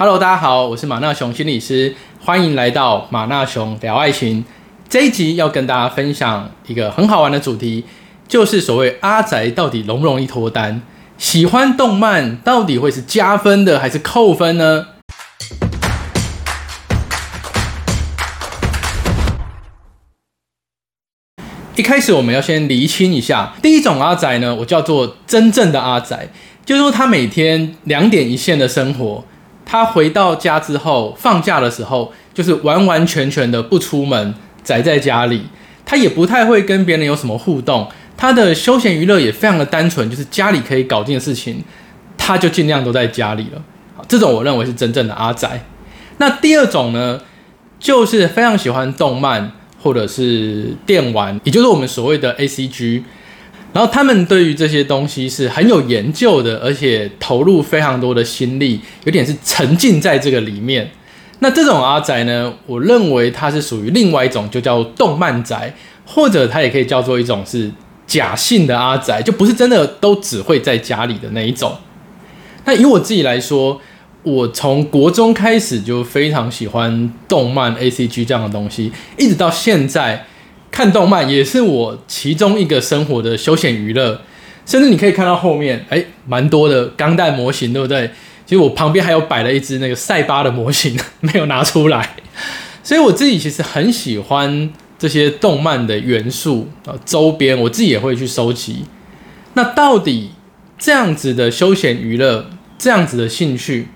Hello，大家好，我是马纳雄心理师，欢迎来到马纳雄聊爱情。这一集要跟大家分享一个很好玩的主题，就是所谓阿宅到底容不容易脱单？喜欢动漫到底会是加分的还是扣分呢？一开始我们要先厘清一下，第一种阿宅呢，我叫做真正的阿宅，就是说他每天两点一线的生活，他回到家之后，放假的时候就是完完全全的不出门，宅在家里，他也不太会跟别人有什么互动，他的休闲娱乐也非常的单纯，就是家里可以搞定的事情，他就尽量都在家里了。好，这种我认为是真正的阿宅。那第二种呢，就是非常喜欢动漫。或者是电玩，也就是我们所谓的 A C G，然后他们对于这些东西是很有研究的，而且投入非常多的心力，有点是沉浸在这个里面。那这种阿宅呢，我认为它是属于另外一种，就叫动漫宅，或者它也可以叫做一种是假性的阿宅，就不是真的都只会在家里的那一种。那以我自己来说。我从国中开始就非常喜欢动漫 A C G 这样的东西，一直到现在看动漫也是我其中一个生活的休闲娱乐。甚至你可以看到后面，哎，蛮多的钢弹模型，对不对？其实我旁边还有摆了一只那个赛巴的模型，没有拿出来。所以我自己其实很喜欢这些动漫的元素啊，周边我自己也会去收集。那到底这样子的休闲娱乐，这样子的兴趣？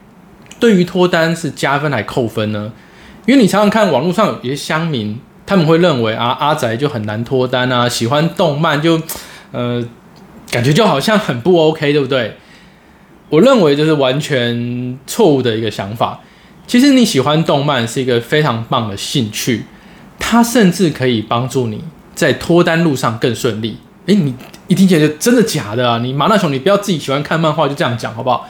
对于脱单是加分还扣分呢？因为你常常看网络上有些乡民，他们会认为啊阿宅就很难脱单啊，喜欢动漫就呃感觉就好像很不 OK，对不对？我认为这是完全错误的一个想法。其实你喜欢动漫是一个非常棒的兴趣，它甚至可以帮助你在脱单路上更顺利。诶，你一听起来就真的假的啊？你马纳雄，你不要自己喜欢看漫画就这样讲好不好？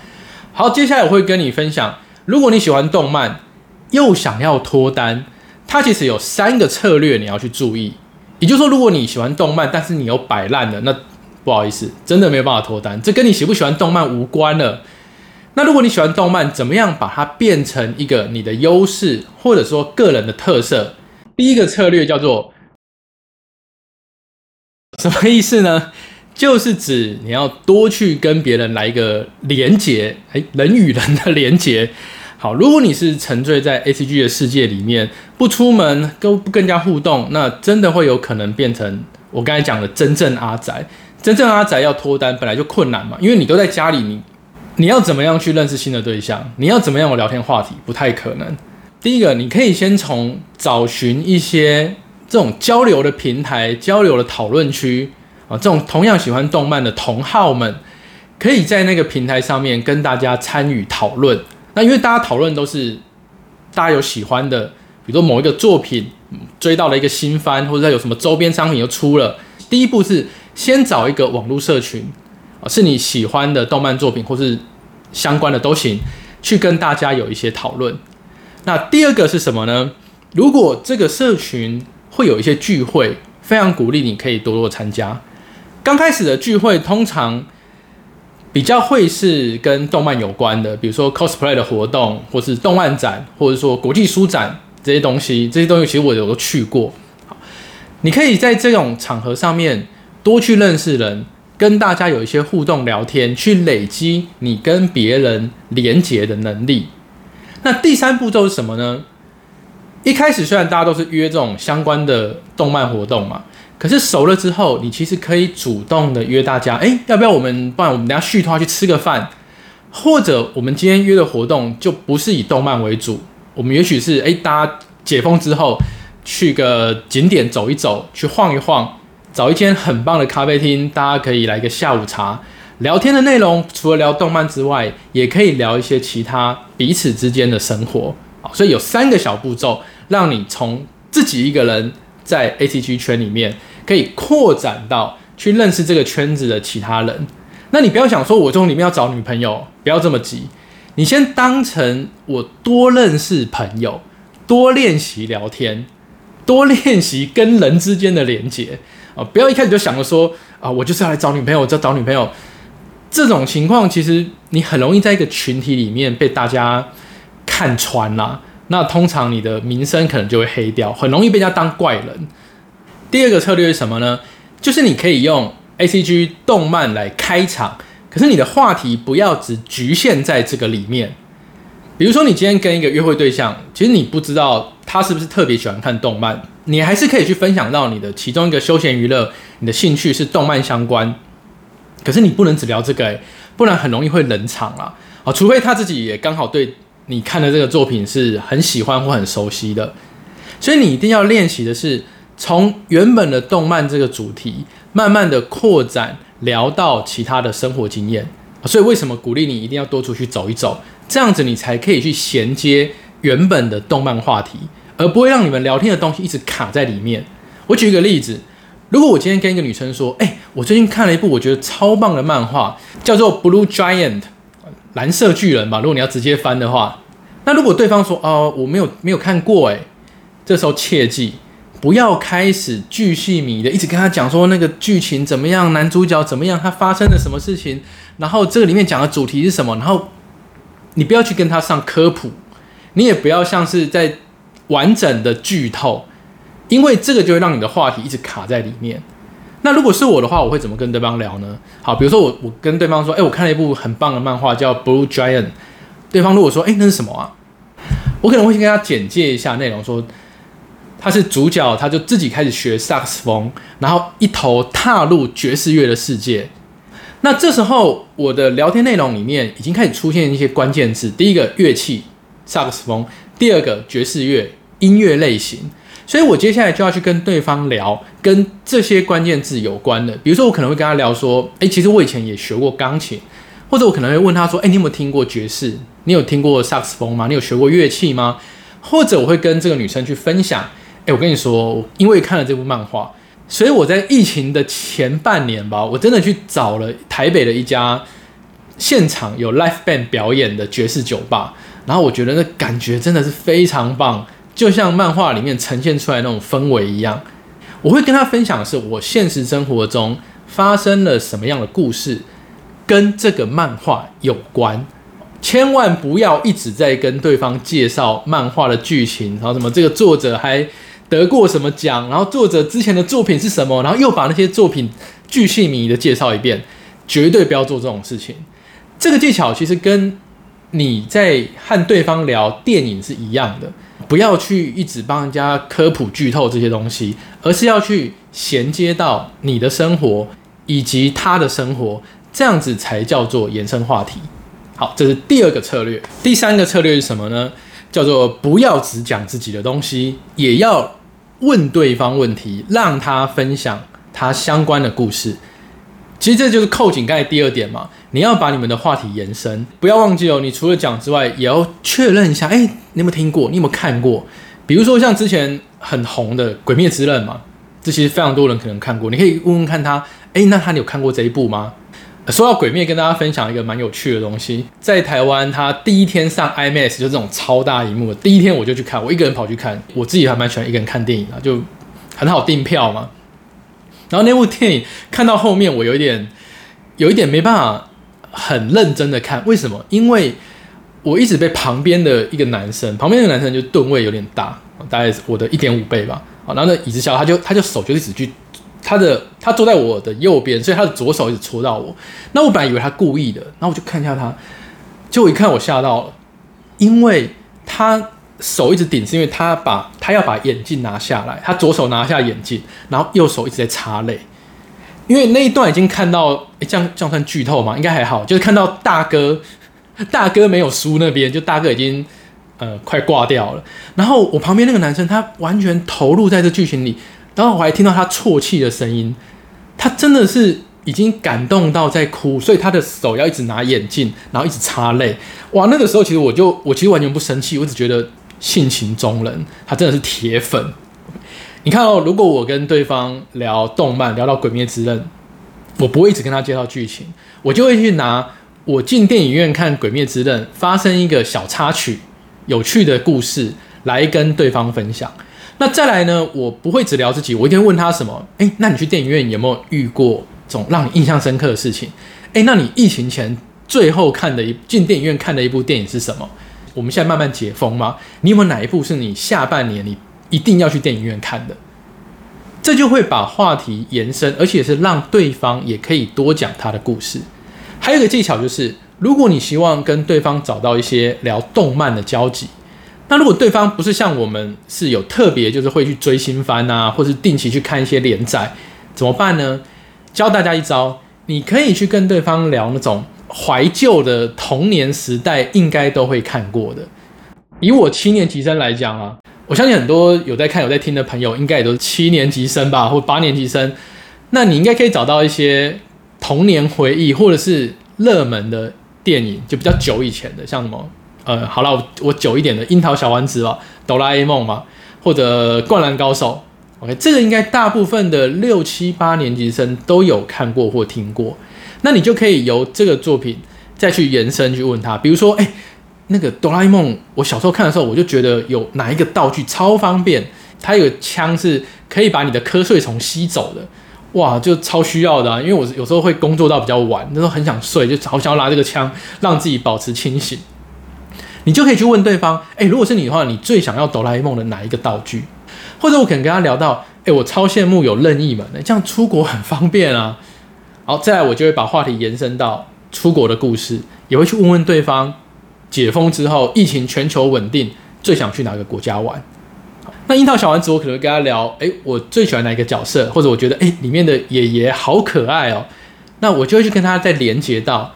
好，接下来我会跟你分享，如果你喜欢动漫，又想要脱单，它其实有三个策略你要去注意。也就是说，如果你喜欢动漫，但是你有摆烂的，那不好意思，真的没有办法脱单，这跟你喜不喜欢动漫无关了。那如果你喜欢动漫，怎么样把它变成一个你的优势，或者说个人的特色？第一个策略叫做什么意思呢？就是指你要多去跟别人来一个连接，哎，人与人的连接。好，如果你是沉醉在 A C G 的世界里面，不出门，跟不更加互动，那真的会有可能变成我刚才讲的真正阿宅。真正阿宅要脱单本来就困难嘛，因为你都在家里，你你要怎么样去认识新的对象？你要怎么样有聊天话题？不太可能。第一个，你可以先从找寻一些这种交流的平台、交流的讨论区。啊，这种同样喜欢动漫的同好们，可以在那个平台上面跟大家参与讨论。那因为大家讨论都是大家有喜欢的，比如说某一个作品追到了一个新番，或者有什么周边商品又出了。第一步是先找一个网络社群，啊，是你喜欢的动漫作品或是相关的都行，去跟大家有一些讨论。那第二个是什么呢？如果这个社群会有一些聚会，非常鼓励你可以多多参加。刚开始的聚会通常比较会是跟动漫有关的，比如说 cosplay 的活动，或是动漫展，或者说国际书展这些东西。这些东西其实我有都去过。你可以在这种场合上面多去认识人，跟大家有一些互动聊天，去累积你跟别人连结的能力。那第三步骤是什么呢？一开始虽然大家都是约这种相关的动漫活动嘛。可是熟了之后，你其实可以主动的约大家，哎，要不要我们，不然我们等下续团去吃个饭，或者我们今天约的活动就不是以动漫为主，我们也许是哎，大家解封之后去个景点走一走，去晃一晃，找一间很棒的咖啡厅，大家可以来个下午茶，聊天的内容除了聊动漫之外，也可以聊一些其他彼此之间的生活，好，所以有三个小步骤，让你从自己一个人在 A C G 圈里面。可以扩展到去认识这个圈子的其他人。那你不要想说，我从里面要找女朋友，不要这么急。你先当成我多认识朋友，多练习聊天，多练习跟人之间的连接啊！不要一开始就想着说啊，我就是要来找女朋友，我要找女朋友。这种情况其实你很容易在一个群体里面被大家看穿啦，那通常你的名声可能就会黑掉，很容易被人家当怪人。第二个策略是什么呢？就是你可以用 A C G 动漫来开场，可是你的话题不要只局限在这个里面。比如说，你今天跟一个约会对象，其实你不知道他是不是特别喜欢看动漫，你还是可以去分享到你的其中一个休闲娱乐，你的兴趣是动漫相关。可是你不能只聊这个，不然很容易会冷场啦。啊，除非他自己也刚好对你看的这个作品是很喜欢或很熟悉的。所以你一定要练习的是，从原本的动漫这个主题，慢慢的扩展聊到其他的生活经验。所以为什么鼓励你一定要多出去走一走？这样子你才可以去衔接原本的动漫话题，而不会让你们聊天的东西一直卡在里面。我举一个例子，如果我今天跟一个女生说：“哎，我最近看了一部我觉得超棒的漫画，叫做《Blue Giant》蓝色巨人吧。”如果你要直接翻的话，那如果对方说：“哦，我没有没有看过。”哎，这时候切记不要开始巨细迷的一直跟他讲说那个剧情怎么样，男主角怎么样，他发生了什么事情，然后这个里面讲的主题是什么，然后。你不要去跟他上科普，你也不要像是在完整的剧透，因为这个就会让你的话题一直卡在里面。那如果是我的话，我会怎么跟对方聊呢？好，比如说我我跟对方说，哎，我看了一部很棒的漫画叫《Blue Giant》，对方如果说，哎，那是什么啊？我可能会先跟他简介一下内容，说他是主角，他就自己开始学萨克斯风，然后一头踏入爵士乐的世界。那这时候，我的聊天内容里面已经开始出现一些关键字。第一个乐器，萨克斯风；第二个爵士乐音乐类型。所以我接下来就要去跟对方聊跟这些关键字有关的。比如说，我可能会跟他聊说：“诶，其实我以前也学过钢琴。”或者我可能会问他说：“诶，你有没有听过爵士？你有听过萨克斯风吗？你有学过乐器吗？”或者我会跟这个女生去分享：“诶，我跟你说，因为看了这部漫画。”所以我在疫情的前半年吧，我真的去找了台北的一家现场有 live band 表演的爵士酒吧，然后我觉得那感觉真的是非常棒，就像漫画里面呈现出来那种氛围一样。我会跟他分享的是我现实生活中发生了什么样的故事，跟这个漫画有关。千万不要一直在跟对方介绍漫画的剧情，然后什么这个作者还。得过什么奖？然后作者之前的作品是什么？然后又把那些作品巨细靡的介绍一遍，绝对不要做这种事情。这个技巧其实跟你在和对方聊电影是一样的，不要去一直帮人家科普剧透这些东西，而是要去衔接到你的生活以及他的生活，这样子才叫做延伸话题。好，这是第二个策略。第三个策略是什么呢？叫做不要只讲自己的东西，也要。问对方问题，让他分享他相关的故事。其实这就是扣紧刚才第二点嘛。你要把你们的话题延伸，不要忘记哦。你除了讲之外，也要确认一下，哎，你有没有听过？你有没有看过？比如说像之前很红的《鬼灭之刃》嘛，这其实非常多人可能看过。你可以问问看他，哎，那他有看过这一部吗？说到鬼灭，跟大家分享一个蛮有趣的东西。在台湾，他第一天上 IMAX 就这种超大荧幕，第一天我就去看，我一个人跑去看。我自己还蛮喜欢一个人看电影的，就很好订票嘛。然后那部电影看到后面，我有一点有一点没办法很认真的看，为什么？因为我一直被旁边的一个男生，旁边那个男生就吨位有点大，大概我的一点五倍吧。然后那椅子小，他就他就手就一直去。他的他坐在我的右边，所以他的左手一直戳到我。那我本来以为他故意的，然后我就看一下他，结果一看我吓到了，因为他手一直顶，是因为他把他要把眼镜拿下来，他左手拿下眼镜，然后右手一直在擦泪。因为那一段已经看到，哎，这样这样算剧透吗？应该还好，就是看到大哥大哥没有输那边，就大哥已经呃快挂掉了。然后我旁边那个男生，他完全投入在这剧情里。然后我还听到他啜泣的声音，他真的是已经感动到在哭，所以他的手要一直拿眼镜，然后一直擦泪。哇，那个时候其实我就我其实完全不生气，我只觉得性情中人，他真的是铁粉。你看哦，如果我跟对方聊动漫，聊到《鬼灭之刃》，我不会一直跟他介绍剧情，我就会去拿我进电影院看《鬼灭之刃》发生一个小插曲、有趣的故事来跟对方分享。那再来呢？我不会只聊自己，我一定问他什么？哎，那你去电影院有没有遇过这种让你印象深刻的事情？哎，那你疫情前最后看的一进电影院看的一部电影是什么？我们现在慢慢解封吗，你有没有哪一部是你下半年你一定要去电影院看的？这就会把话题延伸，而且是让对方也可以多讲他的故事。还有一个技巧就是，如果你希望跟对方找到一些聊动漫的交集，那如果对方不是像我们是有特别就是会去追新番啊，或是定期去看一些连载，怎么办呢？教大家一招，你可以去跟对方聊那种怀旧的童年时代应该都会看过的。以我七年级生来讲啊，我相信很多有在看有在听的朋友，应该也都是七年级生吧，或八年级生。那你应该可以找到一些童年回忆，或者是热门的电影，就比较久以前的，像什么呃，好了，我我久一点的《樱桃小丸子》吧，《哆啦 A 梦》嘛，或者《灌篮高手》。OK，这个应该大部分的六七八年级生都有看过或听过，那你就可以由这个作品再去延伸去问他，比如说，哎，那个哆啦 A 梦，我小时候看的时候，我就觉得有哪一个道具超方便，它有枪是可以把你的瞌睡虫吸走的，哇，就超需要的啊，因为我有时候会工作到比较晚，那时候很想睡，就好想要拿这个枪让自己保持清醒，你就可以去问对方，哎，如果是你的话，你最想要哆啦 A 梦的哪一个道具？或者我可能跟他聊到，哎，我超羡慕有任意门的，这样出国很方便啊。好，再来我就会把话题延伸到出国的故事，也会去问问对方，解封之后疫情全球稳定，最想去哪个国家玩？那樱桃小丸子我可能跟他聊，哎，我最喜欢哪一个角色，或者我觉得，哎，里面的爷爷好可爱哦。那我就会去跟他再连接到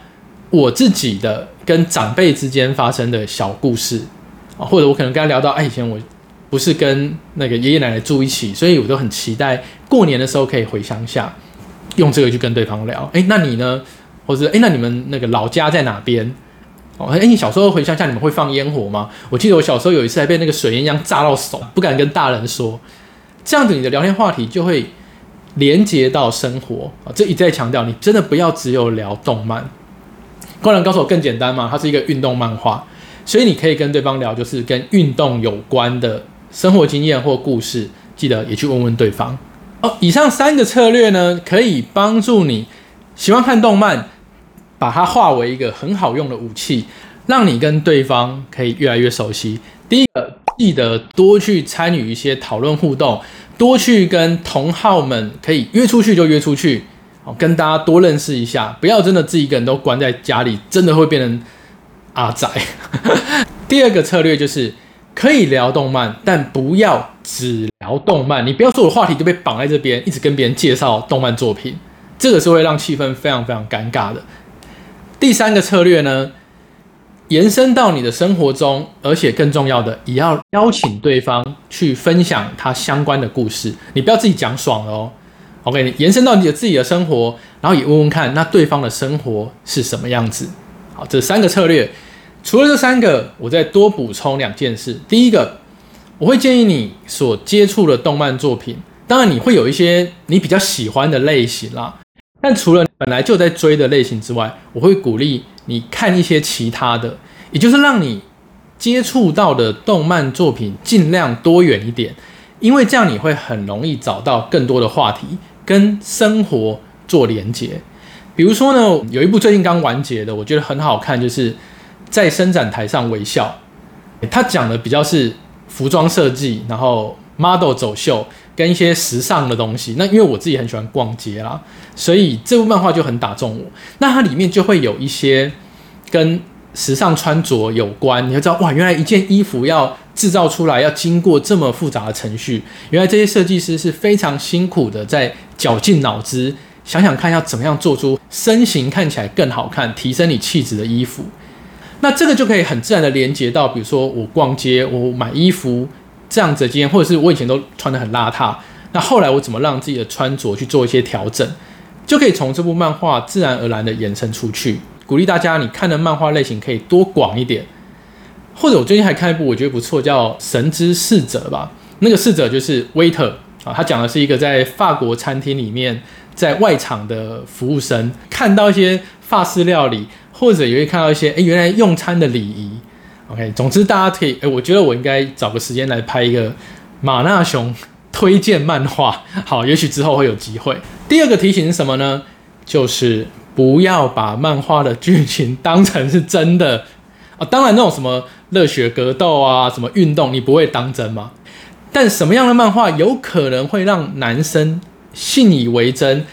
我自己的跟长辈之间发生的小故事啊，或者我可能跟他聊到，哎，以前我。不是跟那个爷爷奶奶住一起，所以我都很期待过年的时候可以回乡下，用这个去跟对方聊。哎，那你呢？或者哎，那你们那个老家在哪边？哦，哎，你小时候回乡下，你们会放烟火吗？我记得我小时候有一次还被那个水烟枪炸到手，不敢跟大人说。这样子你的聊天话题就会连接到生活啊。这一再强调，你真的不要只有聊动漫。灌篮高手更简单嘛，它是一个运动漫画，所以你可以跟对方聊，就是跟运动有关的。生活经验或故事，记得也去问问对方哦。以上三个策略呢，可以帮助你喜欢看动漫，把它化为一个很好用的武器，让你跟对方可以越来越熟悉。第一个，记得多去参与一些讨论互动，多去跟同好们可以约出去就约出去，跟大家多认识一下，不要真的自己一个人都关在家里，真的会变成阿宅。第二个策略就是。可以聊动漫，但不要只聊动漫。你不要说我话题就被绑在这边，一直跟别人介绍动漫作品，这个是会让气氛非常非常尴尬的。第三个策略呢，延伸到你的生活中，而且更重要的，也要邀请对方去分享他相关的故事。你不要自己讲爽了哦。OK，延伸到你的自己的生活，然后也问问看，那对方的生活是什么样子？好，这三个策略。除了这三个，我再多补充两件事。第一个，我会建议你所接触的动漫作品，当然你会有一些你比较喜欢的类型啦。但除了本来就在追的类型之外，我会鼓励你看一些其他的，也就是让你接触到的动漫作品尽量多远一点，因为这样你会很容易找到更多的话题跟生活做连结。比如说呢，有一部最近刚完结的，我觉得很好看，就是。在伸展台上微笑，他讲的比较是服装设计，然后 model 走秀跟一些时尚的东西。那因为我自己很喜欢逛街啦，所以这部漫画就很打中我。那它里面就会有一些跟时尚穿着有关，你会知道哇，原来一件衣服要制造出来要经过这么复杂的程序，原来这些设计师是非常辛苦的，在绞尽脑汁想想看要怎么样做出身形看起来更好看、提升你气质的衣服。那这个就可以很自然的连接到，比如说我逛街，我买衣服这样子的经验，或者是我以前都穿的很邋遢，那后来我怎么让自己的穿着去做一些调整，就可以从这部漫画自然而然的延伸出去。鼓励大家，你看的漫画类型可以多广一点。或者我最近还看一部我觉得不错，叫《神之侍者》吧。那个侍者就是 waiter 啊，他讲的是一个在法国餐厅里面在外场的服务生，看到一些法式料理。或者也会看到一些，哎，原来用餐的礼仪，OK。总之，大家可以，哎，我觉得我应该找个时间来拍一个马纳熊推荐漫画。好，也许之后会有机会。第二个提醒是什么呢？就是不要把漫画的剧情当成是真的啊。当然，那种什么热血格斗啊，什么运动，你不会当真吗？但什么样的漫画有可能会让男生信以为真，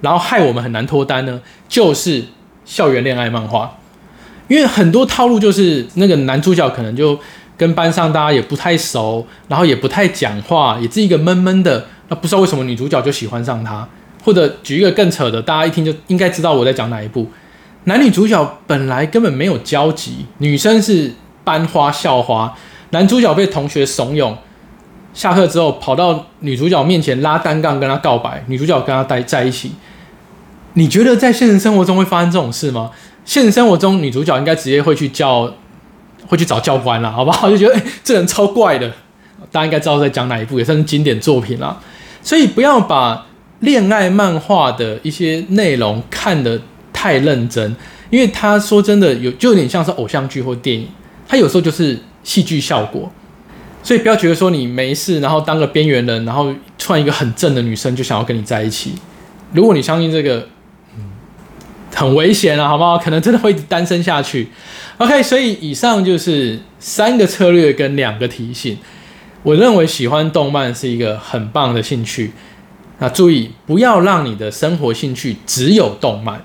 然后害我们很难脱单呢？就是校园恋爱漫画，因为很多套路就是那个男主角可能就跟班上大家也不太熟，然后也不太讲话，也是一个闷闷的。那不知道为什么女主角就喜欢上他，或者举一个更扯的，大家一听就应该知道我在讲哪一部。男女主角本来根本没有交集，女生是班花校花，男主角被同学怂恿，下课之后跑到女主角面前拉单杠跟她告白，女主角跟他待在一起。你觉得在现实生活中会发生这种事吗？现实生活中女主角应该直接会去叫，会去找教官了，好不好？就觉得哎，这人超怪的，大家应该知道在讲哪一部，也算是经典作品了。所以不要把恋爱漫画的一些内容看得。太认真，因为他说真的有就有点像是偶像剧或电影，他有时候就是戏剧效果，所以不要觉得说你没事，然后当个边缘人，然后突然一个很正的女生就想要跟你在一起，如果你相信这个，嗯，很危险啊，好不好？可能真的会单身下去。OK，所以以上就是三个策略跟两个提醒。我认为喜欢动漫是一个很棒的兴趣，那注意不要让你的生活兴趣只有动漫。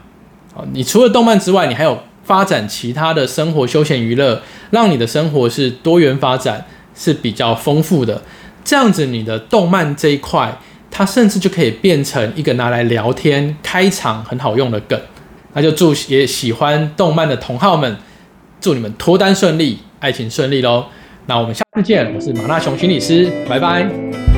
你除了动漫之外，你还有发展其他的生活休闲娱乐，让你的生活是多元发展，是比较丰富的。这样子，你的动漫这一块，它甚至就可以变成一个拿来聊天、开场很好用的梗。那就祝也喜欢动漫的同好们，祝你们脱单顺利，爱情顺利喽。那我们下次见，我是马纳雄心理师，拜拜。